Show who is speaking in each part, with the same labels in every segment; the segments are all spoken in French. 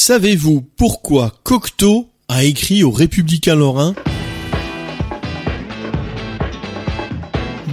Speaker 1: Savez-vous pourquoi Cocteau a écrit aux Républicains lorrains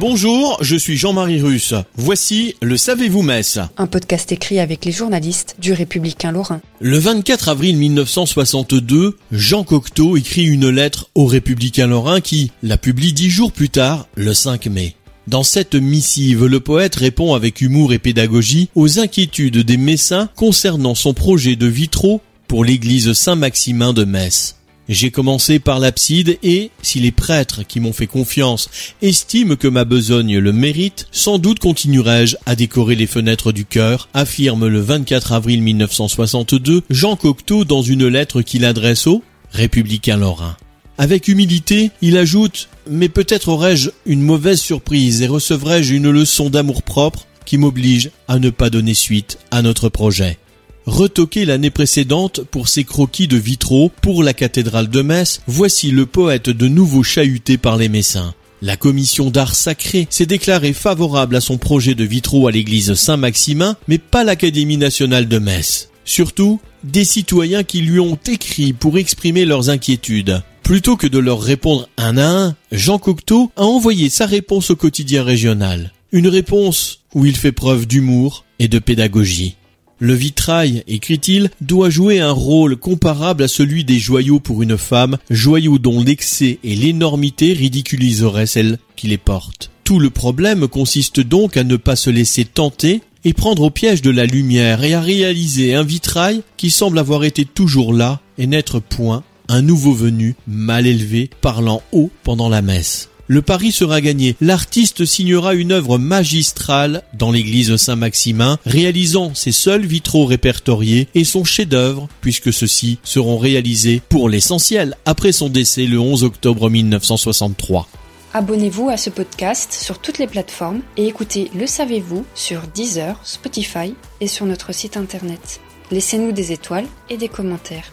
Speaker 1: Bonjour, je suis Jean-Marie Russe. Voici le Savez-vous Metz
Speaker 2: Un podcast écrit avec les journalistes du Républicain Lorrain.
Speaker 1: Le 24 avril 1962, Jean Cocteau écrit une lettre aux Républicains lorrains qui la publie dix jours plus tard, le 5 mai. Dans cette missive, le poète répond avec humour et pédagogie aux inquiétudes des Messins concernant son projet de vitraux pour l'église Saint-Maximin de Metz. J'ai commencé par l'abside et, si les prêtres qui m'ont fait confiance estiment que ma besogne le mérite, sans doute continuerai-je à décorer les fenêtres du cœur, affirme le 24 avril 1962 Jean Cocteau dans une lettre qu'il adresse aux républicains lorrains. Avec humilité, il ajoute Mais peut-être aurais-je une mauvaise surprise et recevrai-je une leçon d'amour-propre qui m'oblige à ne pas donner suite à notre projet. Retoqué l'année précédente pour ses croquis de vitraux pour la cathédrale de Metz, voici le poète de nouveau chahuté par les Messins. La commission d'art sacré s'est déclarée favorable à son projet de vitraux à l'église Saint-Maximin, mais pas l'Académie nationale de Metz. Surtout, des citoyens qui lui ont écrit pour exprimer leurs inquiétudes. Plutôt que de leur répondre un à un, Jean Cocteau a envoyé sa réponse au quotidien régional. Une réponse où il fait preuve d'humour et de pédagogie. Le vitrail, écrit-il, doit jouer un rôle comparable à celui des joyaux pour une femme, joyaux dont l'excès et l'énormité ridiculiseraient celle qui les porte. Tout le problème consiste donc à ne pas se laisser tenter et prendre au piège de la lumière et à réaliser un vitrail qui semble avoir été toujours là et n'être point un nouveau venu, mal élevé, parlant haut pendant la messe. Le pari sera gagné. L'artiste signera une œuvre magistrale dans l'église Saint-Maximin, réalisant ses seuls vitraux répertoriés et son chef-d'œuvre, puisque ceux-ci seront réalisés pour l'essentiel après son décès le 11 octobre 1963.
Speaker 2: Abonnez-vous à ce podcast sur toutes les plateformes et écoutez Le Savez-vous sur Deezer, Spotify et sur notre site internet. Laissez-nous des étoiles et des commentaires.